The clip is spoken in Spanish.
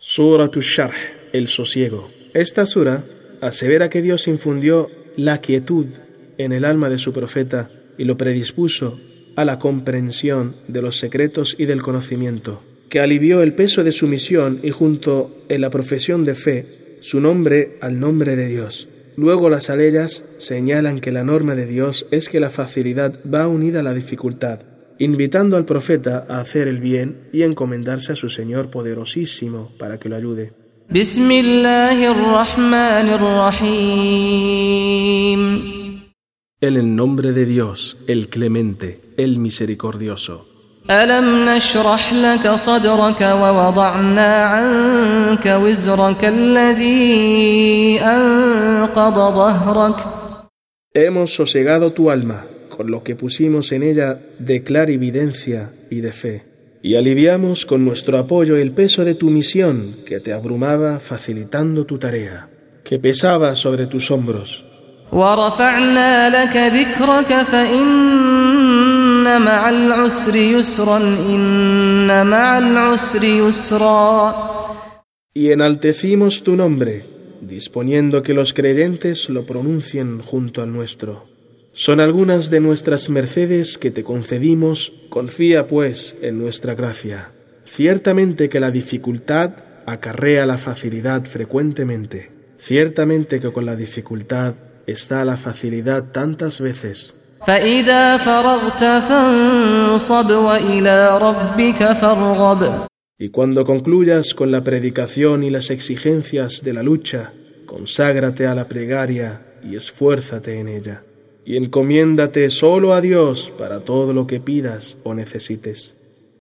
Surah Sharh, el sosiego. Esta sura asevera que Dios infundió la quietud en el alma de su profeta y lo predispuso a la comprensión de los secretos y del conocimiento, que alivió el peso de su misión y junto en la profesión de fe su nombre al nombre de Dios. Luego las aleyas señalan que la norma de Dios es que la facilidad va unida a la dificultad, invitando al profeta a hacer el bien y encomendarse a su Señor poderosísimo para que lo ayude. En el nombre de Dios, el clemente, el misericordioso. Hemos sosegado tu alma con lo que pusimos en ella de clarividencia y de fe, y aliviamos con nuestro apoyo el peso de tu misión que te abrumaba facilitando tu tarea, que pesaba sobre tus hombros. Y enaltecimos tu nombre, disponiendo que los creyentes lo pronuncien junto al nuestro. Son algunas de nuestras mercedes que te concedimos, confía pues en nuestra gracia. Ciertamente que la dificultad acarrea la facilidad frecuentemente. Ciertamente que con la dificultad está la facilidad tantas veces. Y cuando concluyas con la predicación y las exigencias de la lucha, conságrate a la plegaria y esfuérzate en ella y encomiéndate solo a Dios para todo lo que pidas o necesites.